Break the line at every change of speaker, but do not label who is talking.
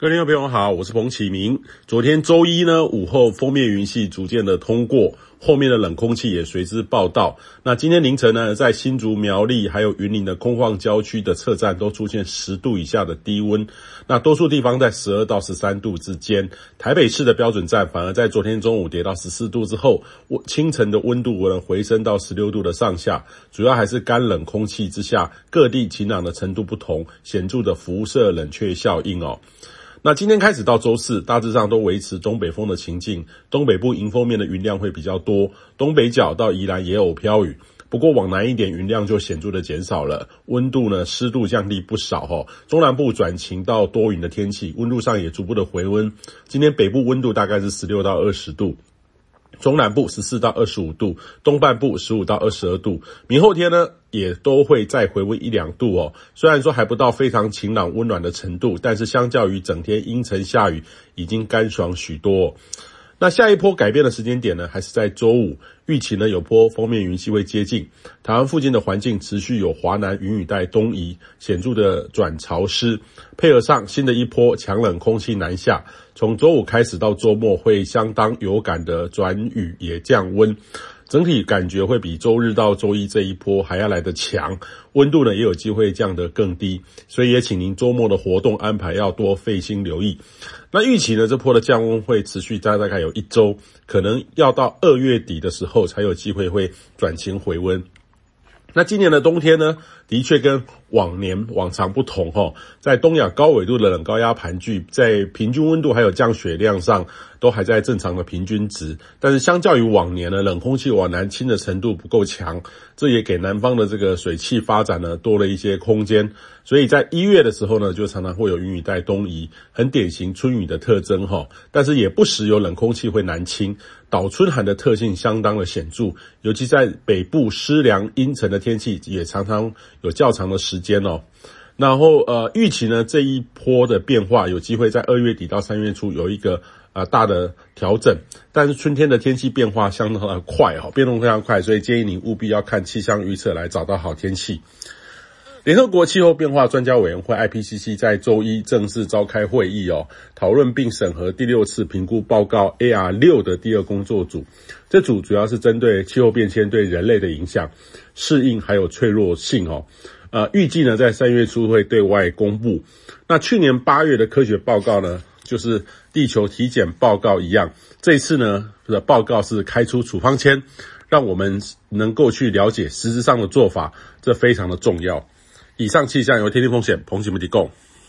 各位听众朋友好，我是彭启明。昨天周一呢，午后锋面云系逐渐的通过，后面的冷空气也随之报到。那今天凌晨呢，在新竹苗栗还有云林的空旷郊区的测站都出现十度以下的低温，那多数地方在十二到十三度之间。台北市的标准站反而在昨天中午跌到十四度之后，清晨的温度可能回升到十六度的上下，主要还是干冷空气之下，各地晴朗的程度不同，显著的辐射冷却效应哦。那今天开始到周四，大致上都维持东北风的情境，东北部迎风面的云量会比较多，东北角到宜兰也有飘雨。不过往南一点，云量就显著的减少了，温度呢，湿度降低不少哈。中南部转晴到多云的天气，温度上也逐步的回温。今天北部温度大概是十六到二十度。中南部十四到二十五度，东半部十五到二十二度。明后天呢，也都会再回温一两度哦。虽然说还不到非常晴朗温暖的程度，但是相较于整天阴沉下雨，已经干爽许多。那下一波改变的时间点呢，还是在周五。预期呢，有波锋面云系会接近台湾附近的环境，持续有华南云雨带东移，显著的转潮湿，配合上新的一波强冷空气南下，从周五开始到周末会相当有感的转雨也降温。整体感觉会比周日到周一这一波还要来得强，温度呢也有机会降得更低，所以也请您周末的活动安排要多费心留意。那预期呢，这波的降温会持续大概有一周，可能要到二月底的时候才有机会会转晴回温。那今年的冬天呢，的确跟往年往常不同哈，在东亚高纬度的冷高压盘踞，在平均温度还有降雪量上都还在正常的平均值，但是相较于往年呢，冷空气往南侵的程度不够强，这也给南方的这个水汽发展呢多了一些空间，所以在一月的时候呢，就常常会有云雨带东移，很典型春雨的特征哈，但是也不时有冷空气会南侵，倒春寒的特性相当的显著，尤其在北部湿凉阴沉的天气也常常有较长的时间哦，然后呃，预期呢这一波的变化有机会在二月底到三月初有一个呃大的调整，但是春天的天气变化相当的快哈，变动非常快，所以建议你务必要看气象预测来找到好天气。联合国气候变化专家委员会 IPCC 在周一正式召开会议哦，讨论并审核第六次评估报告 AR 六的第二工作组。这组主要是针对气候变迁对人类的影响、适应还有脆弱性哦。呃，预计呢在三月初会对外公布。那去年八月的科学报告呢，就是地球体检报告一样，这次呢的报告是开出处方签，让我们能够去了解实质上的做法，这非常的重要。以上气象由天气风险彭启明提供。